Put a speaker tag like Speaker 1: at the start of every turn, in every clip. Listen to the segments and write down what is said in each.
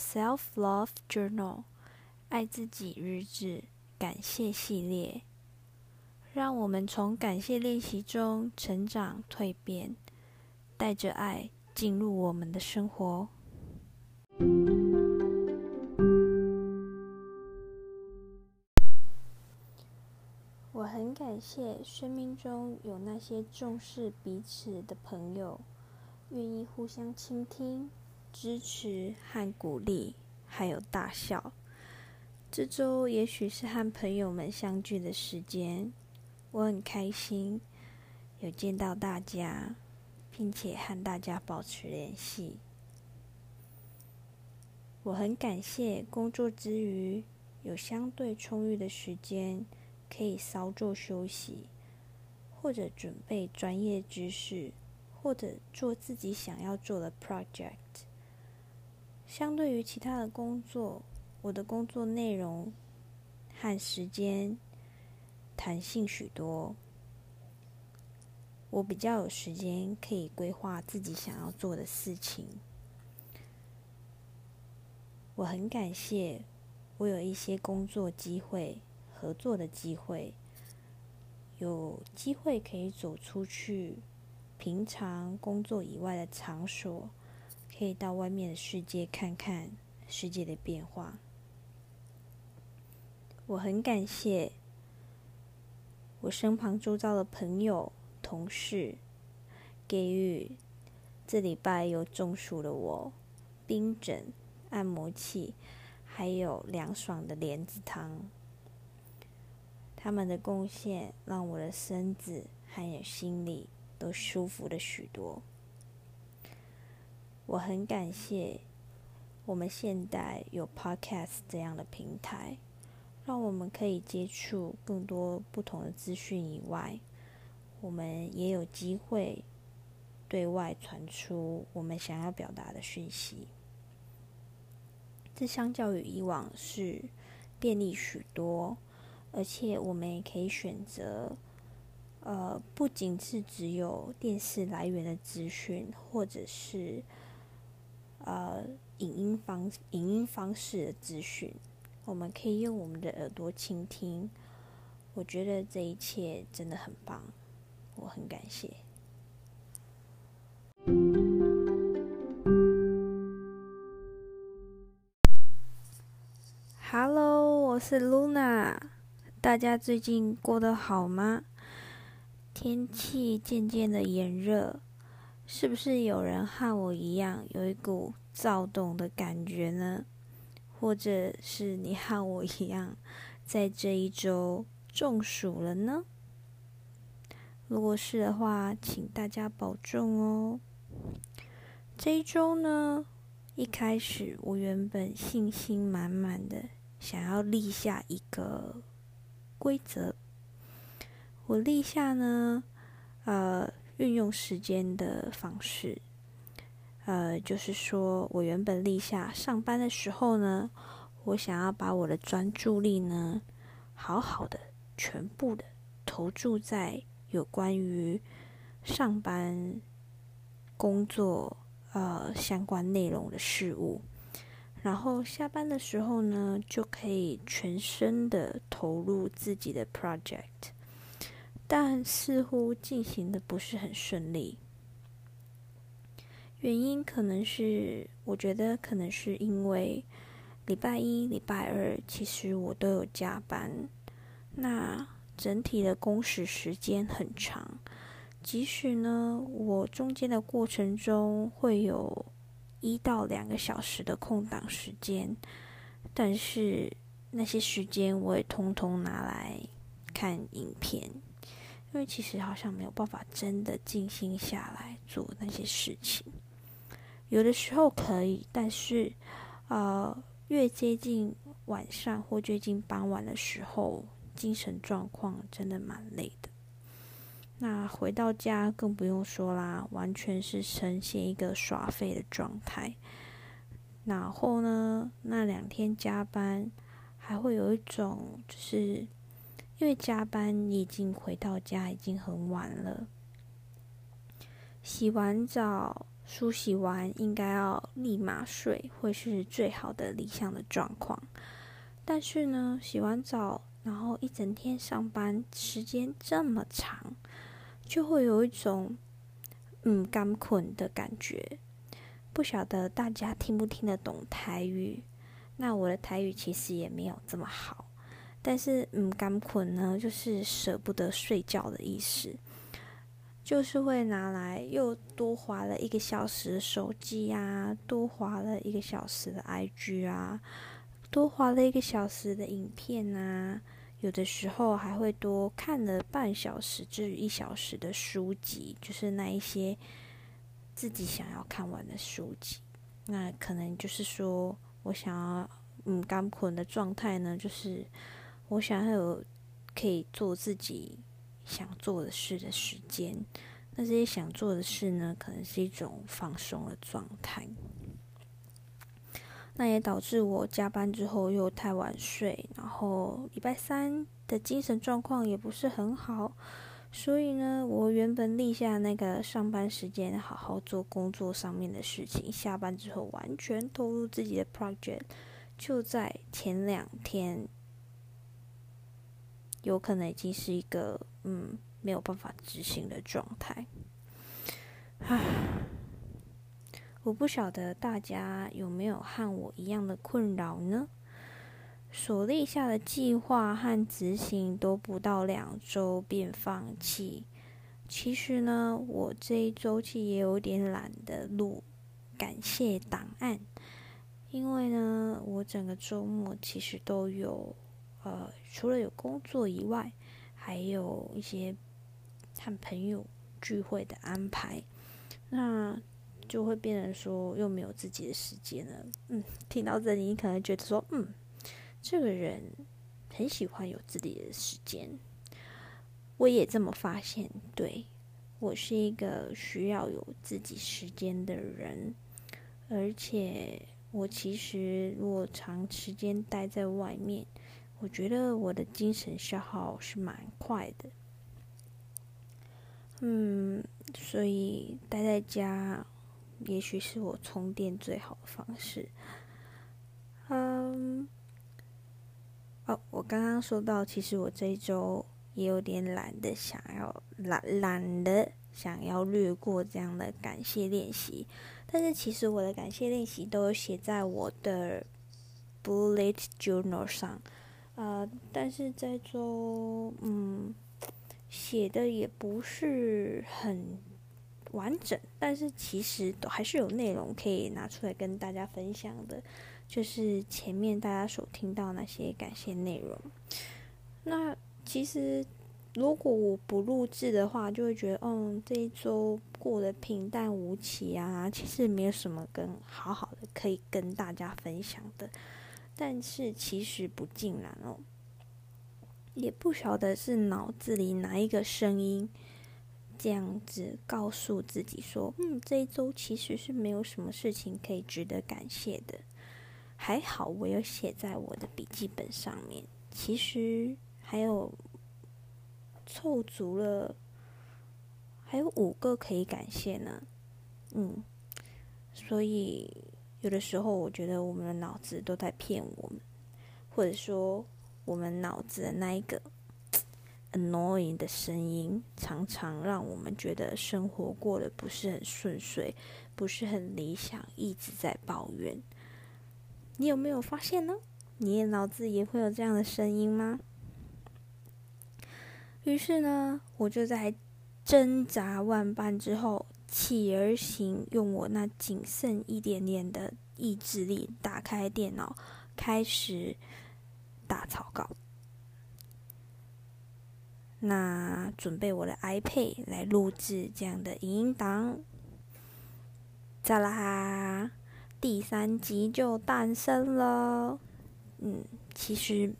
Speaker 1: Self Love Journal，爱自己日志感谢系列。让我们从感谢练习中成长蜕变，带着爱进入我们的生活。我很感谢生命中有那些重视彼此的朋友，愿意互相倾听。支持和鼓励，还有大笑。这周也许是和朋友们相聚的时间，我很开心有见到大家，并且和大家保持联系。我很感谢工作之余有相对充裕的时间，可以稍作休息，或者准备专业知识，或者做自己想要做的 project。相对于其他的工作，我的工作内容和时间弹性许多。我比较有时间可以规划自己想要做的事情。我很感谢我有一些工作机会、合作的机会，有机会可以走出去平常工作以外的场所。可以到外面的世界看看世界的变化。我很感谢我身旁周遭的朋友、同事给予这礼拜有中暑的我冰枕、按摩器，还有凉爽的莲子汤。他们的贡献让我的身子还有心里都舒服了许多。我很感谢我们现代有 Podcast 这样的平台，让我们可以接触更多不同的资讯以外，我们也有机会对外传出我们想要表达的讯息。这相较于以往是便利许多，而且我们也可以选择，呃，不仅是只有电视来源的资讯，或者是。呃，影音方影音方式的资讯，我们可以用我们的耳朵倾听。我觉得这一切真的很棒，我很感谢。Hello，我是 Luna，大家最近过得好吗？天气渐渐的炎热。是不是有人和我一样有一股躁动的感觉呢？或者是你和我一样，在这一周中暑了呢？如果是的话，请大家保重哦。这一周呢，一开始我原本信心满满的想要立下一个规则，我立下呢，呃。运用时间的方式，呃，就是说我原本立下上班的时候呢，我想要把我的专注力呢，好好的、全部的投注在有关于上班工作呃相关内容的事物，然后下班的时候呢，就可以全身的投入自己的 project。但似乎进行的不是很顺利，原因可能是，我觉得可能是因为礼拜一、礼拜二其实我都有加班，那整体的工时时间很长，即使呢我中间的过程中会有一到两个小时的空档时间，但是那些时间我也通通拿来看影片。因为其实好像没有办法真的静心下来做那些事情，有的时候可以，但是，呃，越接近晚上或接近傍晚的时候，精神状况真的蛮累的。那回到家更不用说啦，完全是呈现一个耍废的状态。然后呢，那两天加班，还会有一种就是。因为加班，已经回到家已经很晚了。洗完澡、梳洗完应该要立马睡，会是最好的理想的状况。但是呢，洗完澡，然后一整天上班时间这么长，就会有一种嗯干困的感觉。不晓得大家听不听得懂台语？那我的台语其实也没有这么好，但是嗯干困呢，就是舍不得睡觉的意思。就是会拿来又多滑了一个小时的手机啊，多滑了一个小时的 IG 啊，多滑了一个小时的影片啊，有的时候还会多看了半小时至一小时的书籍，就是那一些自己想要看完的书籍。那可能就是说我想要嗯干困的状态呢，就是我想要有可以做自己。想做的事的时间，那这些想做的事呢，可能是一种放松的状态。那也导致我加班之后又太晚睡，然后礼拜三的精神状况也不是很好。所以呢，我原本立下那个上班时间好好做工作上面的事情，下班之后完全投入自己的 project，就在前两天。有可能已经是一个嗯没有办法执行的状态，唉，我不晓得大家有没有和我一样的困扰呢？所立下的计划和执行都不到两周便放弃。其实呢，我这一周期也有点懒得录感谢档案，因为呢，我整个周末其实都有。呃，除了有工作以外，还有一些和朋友聚会的安排，那就会变成说又没有自己的时间了。嗯，听到这里，你可能觉得说，嗯，这个人很喜欢有自己的时间。我也这么发现，对，我是一个需要有自己时间的人，而且我其实如果长时间待在外面。我觉得我的精神消耗是蛮快的，嗯，所以待在家也许是我充电最好的方式。嗯，哦，我刚刚说到，其实我这一周也有点懒得想要懒懒得想要略过这样的感谢练习，但是其实我的感谢练习都有写在我的 bullet journal 上。呃，但是这周，嗯，写的也不是很完整，但是其实都还是有内容可以拿出来跟大家分享的，就是前面大家所听到那些感谢内容。那其实如果我不录制的话，就会觉得，嗯，这一周过得平淡无奇啊，其实没有什么跟好好的可以跟大家分享的。但是其实不尽然哦，也不晓得是脑子里哪一个声音这样子告诉自己说：“嗯，这一周其实是没有什么事情可以值得感谢的。”还好我有写在我的笔记本上面，其实还有凑足了，还有五个可以感谢呢。嗯，所以。有的时候，我觉得我们的脑子都在骗我们，或者说，我们脑子的那一个 annoying 的声音，常常让我们觉得生活过得不是很顺遂，不是很理想，一直在抱怨。你有没有发现呢？你的脑子也会有这样的声音吗？于是呢，我就在挣扎万般之后。起而行，用我那仅剩一点点的意志力，打开电脑，开始打草稿。那准备我的 iPad 来录制这样的影音档。咋啦？第三集就诞生了。嗯，其实，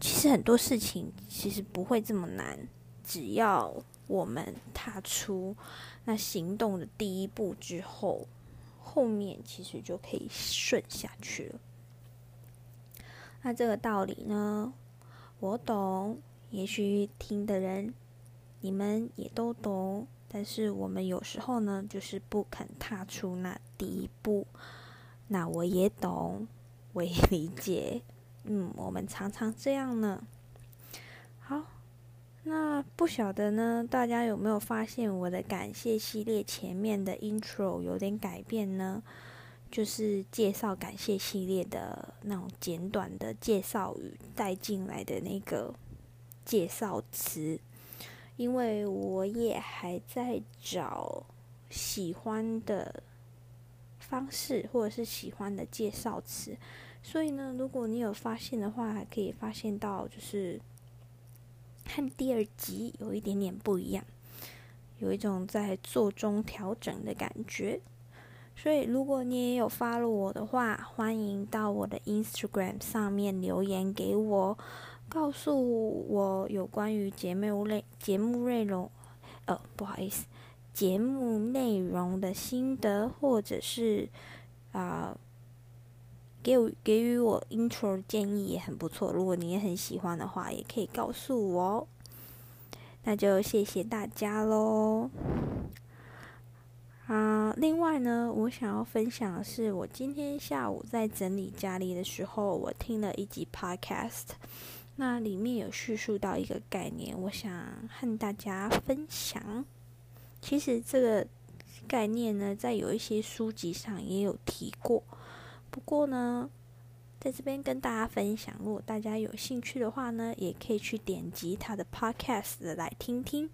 Speaker 1: 其实很多事情其实不会这么难，只要我们踏出。那行动的第一步之后，后面其实就可以顺下去了。那这个道理呢，我懂，也许听的人你们也都懂，但是我们有时候呢，就是不肯踏出那第一步。那我也懂，我也理解，嗯，我们常常这样呢。那不晓得呢，大家有没有发现我的感谢系列前面的 intro 有点改变呢？就是介绍感谢系列的那种简短的介绍语带进来的那个介绍词，因为我也还在找喜欢的方式或者是喜欢的介绍词，所以呢，如果你有发现的话，还可以发现到就是和第二集有一点点不一样，有一种在做中调整的感觉。所以，如果你也有 follow 我的话，欢迎到我的 Instagram 上面留言给我，告诉我有关于节目内节目内容，呃，不好意思，节目内容的心得，或者是啊、给我给予我 intro 建议也很不错。如果你也很喜欢的话，也可以告诉我哦。那就谢谢大家喽。啊，另外呢，我想要分享的是，我今天下午在整理家里的时候，我听了一集 podcast，那里面有叙述到一个概念，我想和大家分享。其实这个概念呢，在有一些书籍上也有提过，不过呢，在这边跟大家分享，如果大家有兴趣的话呢，也可以去点击他的 podcast 来听听。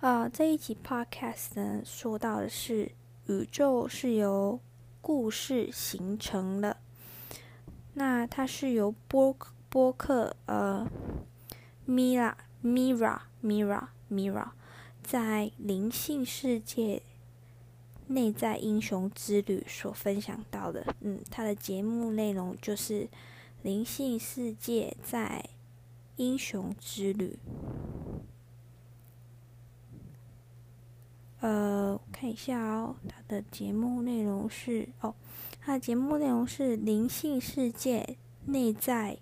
Speaker 1: 啊，这一集 podcast 呢，说到的是宇宙是由故事形成的。那它是由播播客呃，Mira Mira Mira Mira 在灵性世界内在英雄之旅所分享到的。嗯，它的节目内容就是灵性世界在英雄之旅。呃，看一下哦，他的节目内容是哦，他的节目内容是灵性世界内在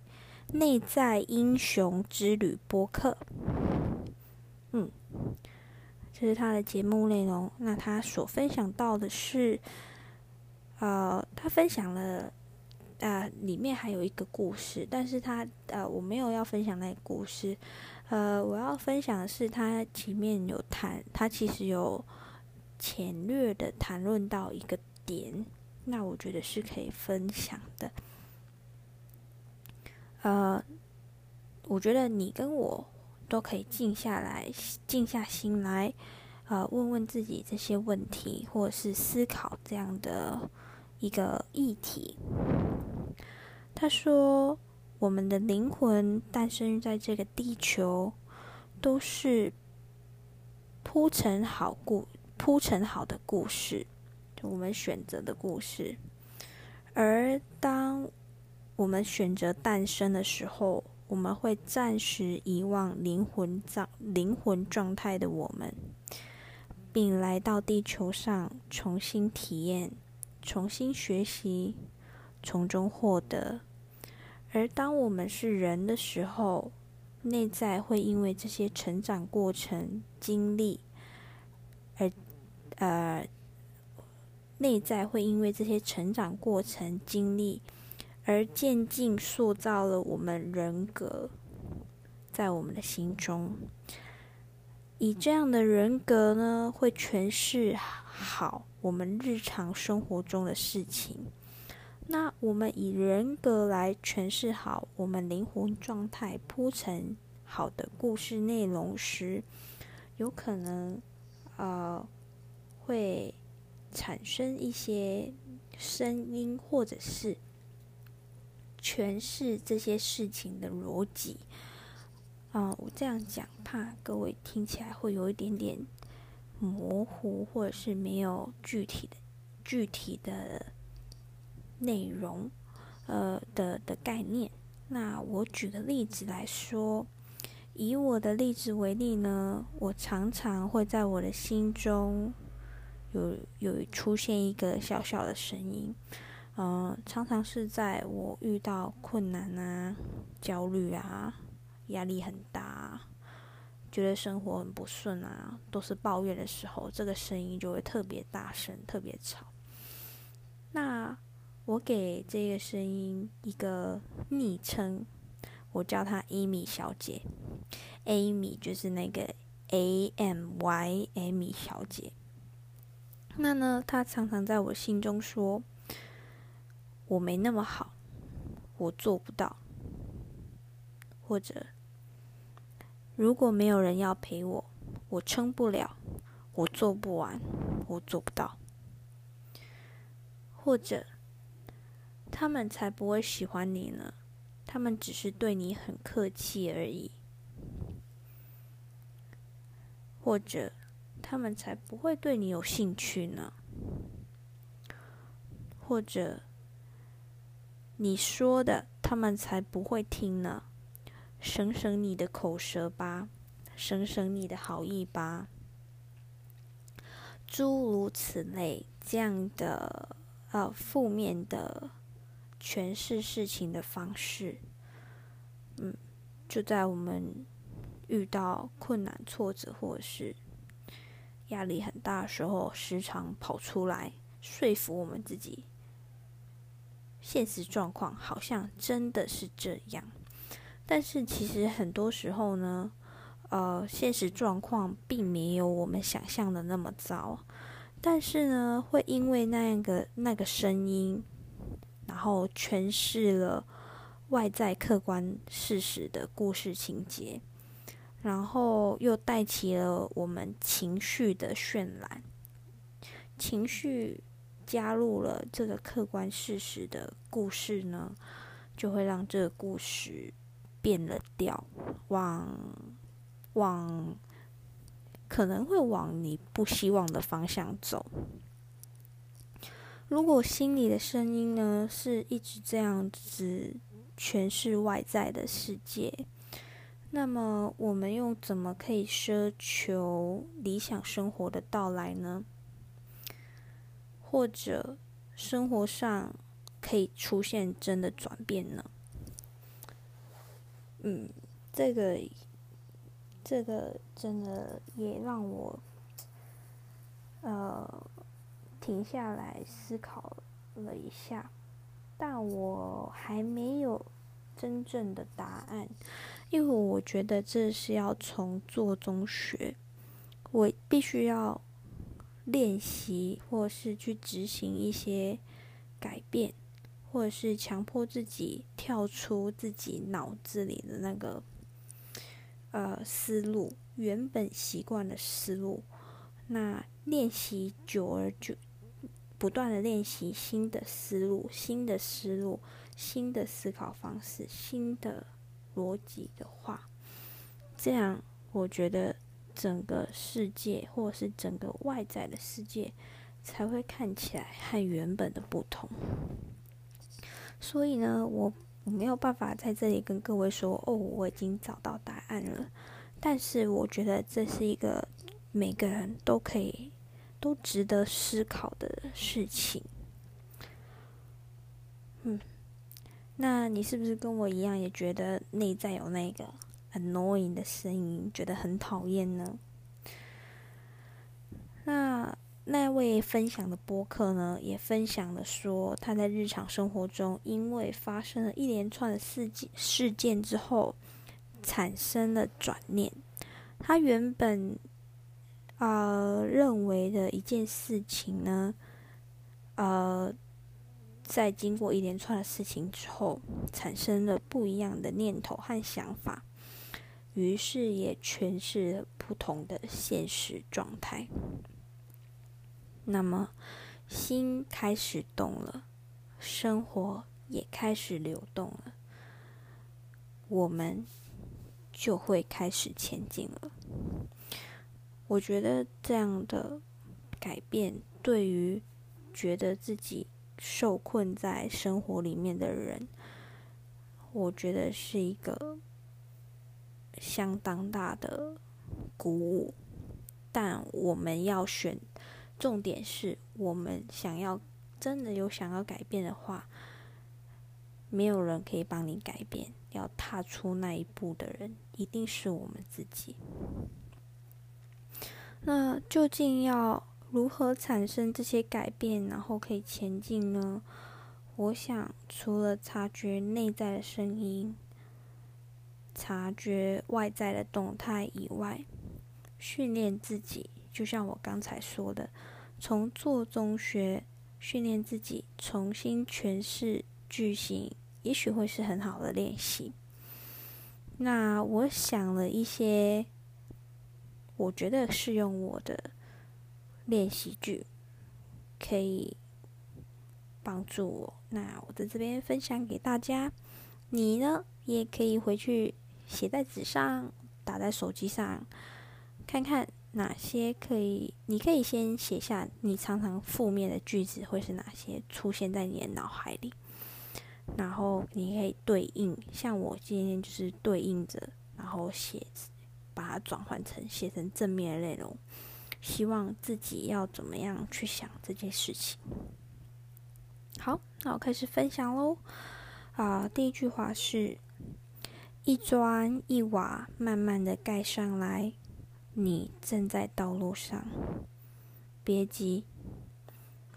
Speaker 1: 内在英雄之旅播客。这是他的节目内容。那他所分享到的是，呃，他分享了，呃，里面还有一个故事，但是他呃，我没有要分享那个故事。呃，我要分享的是，他前面有谈，他其实有浅略的谈论到一个点，那我觉得是可以分享的。呃，我觉得你跟我都可以静下来，静下心来，呃，问问自己这些问题，或者是思考这样的一个议题。他说。我们的灵魂诞生于在这个地球，都是铺陈好故铺陈好的故事，就我们选择的故事。而当我们选择诞生的时候，我们会暂时遗忘灵魂状灵魂状态的我们，并来到地球上重新体验、重新学习，从中获得。而当我们是人的时候，内在会因为这些成长过程经历，而呃，内在会因为这些成长过程经历，而渐进塑造了我们人格，在我们的心中。以这样的人格呢，会诠释好我们日常生活中的事情。那我们以人格来诠释好我们灵魂状态铺陈好的故事内容时，有可能呃会产生一些声音，或者是诠释这些事情的逻辑。啊、我这样讲，怕各位听起来会有一点点模糊，或者是没有具体的具体的。内容，呃的的概念。那我举个例子来说，以我的例子为例呢，我常常会在我的心中有有出现一个小小的声音，呃，常常是在我遇到困难啊、焦虑啊、压力很大、啊觉得生活很不顺啊，都是抱怨的时候，这个声音就会特别大声，特别吵。那我给这个声音一个昵称，我叫她 Amy 小姐。Amy 就是那个 A M Y Amy 小姐。那呢，她常常在我心中说：“我没那么好，我做不到。”或者，如果没有人要陪我，我撑不了，我做不完，我做不到。或者，他们才不会喜欢你呢，他们只是对你很客气而已。或者，他们才不会对你有兴趣呢。或者，你说的，他们才不会听呢。省省你的口舌吧，省省你的好意吧，诸如此类，这样的。呃，负面的诠释事情的方式，嗯，就在我们遇到困难、挫折或者是压力很大的时候，时常跑出来说服我们自己，现实状况好像真的是这样，但是其实很多时候呢，呃，现实状况并没有我们想象的那么糟。但是呢，会因为那样个那个声音，然后诠释了外在客观事实的故事情节，然后又带起了我们情绪的渲染，情绪加入了这个客观事实的故事呢，就会让这个故事变了调，往往。可能会往你不希望的方向走。如果心里的声音呢，是一直这样子诠释外在的世界，那么我们又怎么可以奢求理想生活的到来呢？或者生活上可以出现真的转变呢？嗯，这个。这个真的也让我，呃，停下来思考了一下，但我还没有真正的答案，因为我觉得这是要从做中学，我必须要练习，或是去执行一些改变，或者是强迫自己跳出自己脑子里的那个。呃，思路原本习惯的思路，那练习久而久，不断的练习新的思路、新的思路、新的思考方式、新的逻辑的话，这样我觉得整个世界或是整个外在的世界才会看起来和原本的不同。所以呢，我。我没有办法在这里跟各位说哦，我已经找到答案了。但是我觉得这是一个每个人都可以、都值得思考的事情。嗯，那你是不是跟我一样，也觉得内在有那个 annoying 的声音，觉得很讨厌呢？那。那位分享的播客呢，也分享了说他在日常生活中，因为发生了一连串的事件事件之后，产生了转念。他原本呃认为的一件事情呢，呃，在经过一连串的事情之后，产生了不一样的念头和想法，于是也诠释了不同的现实状态。那么，心开始动了，生活也开始流动了，我们就会开始前进了。我觉得这样的改变，对于觉得自己受困在生活里面的人，我觉得是一个相当大的鼓舞。但我们要选。重点是我们想要真的有想要改变的话，没有人可以帮你改变。要踏出那一步的人，一定是我们自己。那究竟要如何产生这些改变，然后可以前进呢？我想，除了察觉内在的声音，察觉外在的动态以外，训练自己，就像我刚才说的，从做中学训练自己，重新诠释句型，也许会是很好的练习。那我想了一些。我觉得适用我的练习句，可以帮助我。那我在这边分享给大家，你呢也可以回去写在纸上，打在手机上，看看哪些可以。你可以先写下你常常负面的句子会是哪些出现在你的脑海里，然后你可以对应。像我今天就是对应着，然后写。把它转换成写成正面的内容，希望自己要怎么样去想这件事情。好，那我开始分享喽。啊、第一句话是：一砖一瓦慢慢的盖上来，你正在道路上，别急，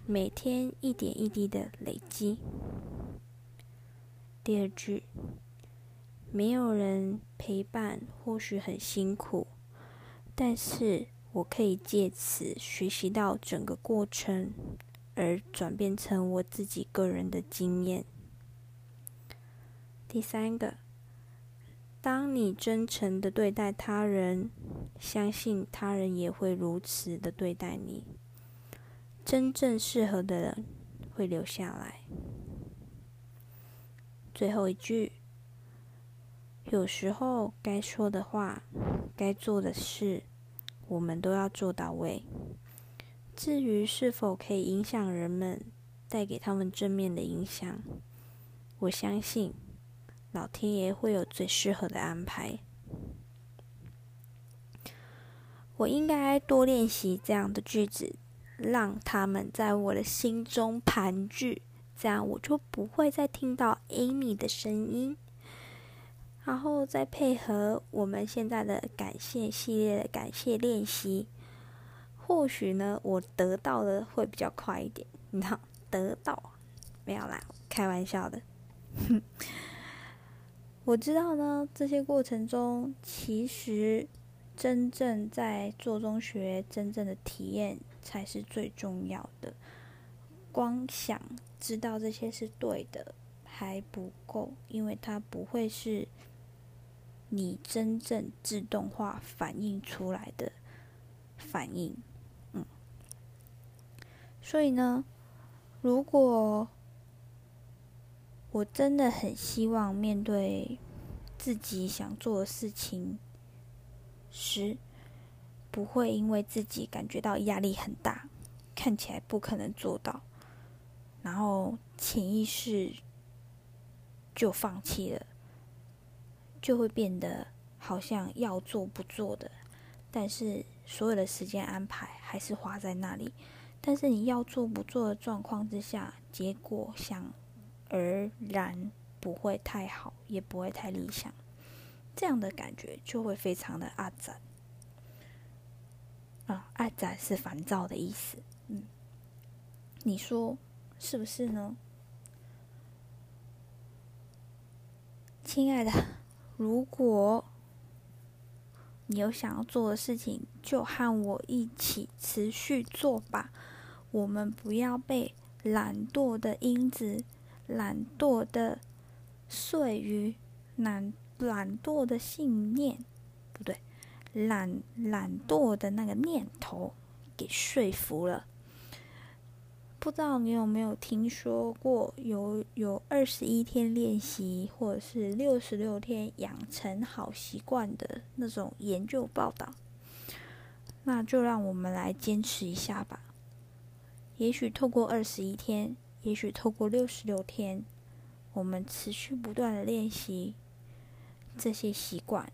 Speaker 1: 每天一点一滴的累积。第二句。没有人陪伴，或许很辛苦，但是我可以借此学习到整个过程，而转变成我自己个人的经验。第三个，当你真诚的对待他人，相信他人也会如此的对待你。真正适合的人会留下来。最后一句。有时候该说的话，该做的事，我们都要做到位。至于是否可以影响人们，带给他们正面的影响，我相信老天爷会有最适合的安排。我应该多练习这样的句子，让他们在我的心中盘踞，这样我就不会再听到 Amy 的声音。然后再配合我们现在的感谢系列的感谢练习，或许呢，我得到的会比较快一点。你看，得到没有啦，开玩笑的。我知道呢，这些过程中，其实真正在做中学，真正的体验才是最重要的。光想知道这些是对的还不够，因为它不会是。你真正自动化反映出来的反应，嗯，所以呢，如果我真的很希望面对自己想做的事情时，不会因为自己感觉到压力很大，看起来不可能做到，然后潜意识就放弃了。就会变得好像要做不做的，但是所有的时间安排还是花在那里。但是你要做不做的状况之下，结果想而然不会太好，也不会太理想。这样的感觉就会非常的阿展。啊，阿展是烦躁的意思。嗯，你说是不是呢？亲爱的。如果你有想要做的事情，就和我一起持续做吧。我们不要被懒惰的因子、懒惰的碎语、懒懒惰的信念，不对，懒懒惰的那个念头给说服了。不知道你有没有听说过有有二十一天练习，或者是六十六天养成好习惯的那种研究报道？那就让我们来坚持一下吧。也许透过二十一天，也许透过六十六天，我们持续不断的练习，这些习惯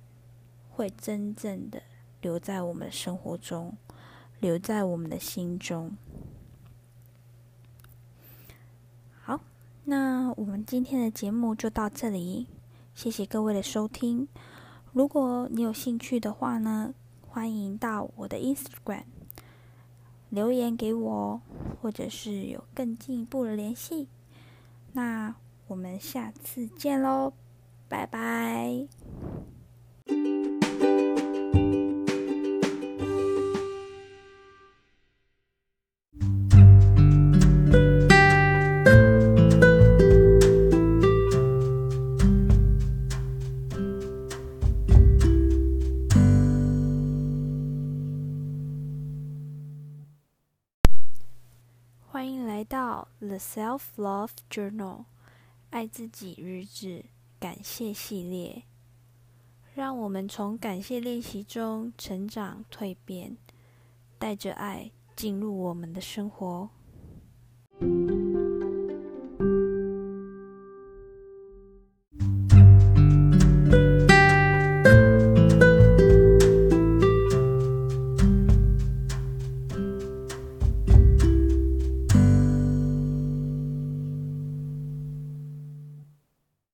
Speaker 1: 会真正的留在我们的生活中，留在我们的心中。好那我们今天的节目就到这里，谢谢各位的收听。如果你有兴趣的话呢，欢迎到我的 Instagram 留言给我，或者是有更进一步的联系。那我们下次见喽，拜拜。selflovejournal 爱自己日志感谢系列。让我们从感谢练习中成长蜕变带着爱进入我们的生活。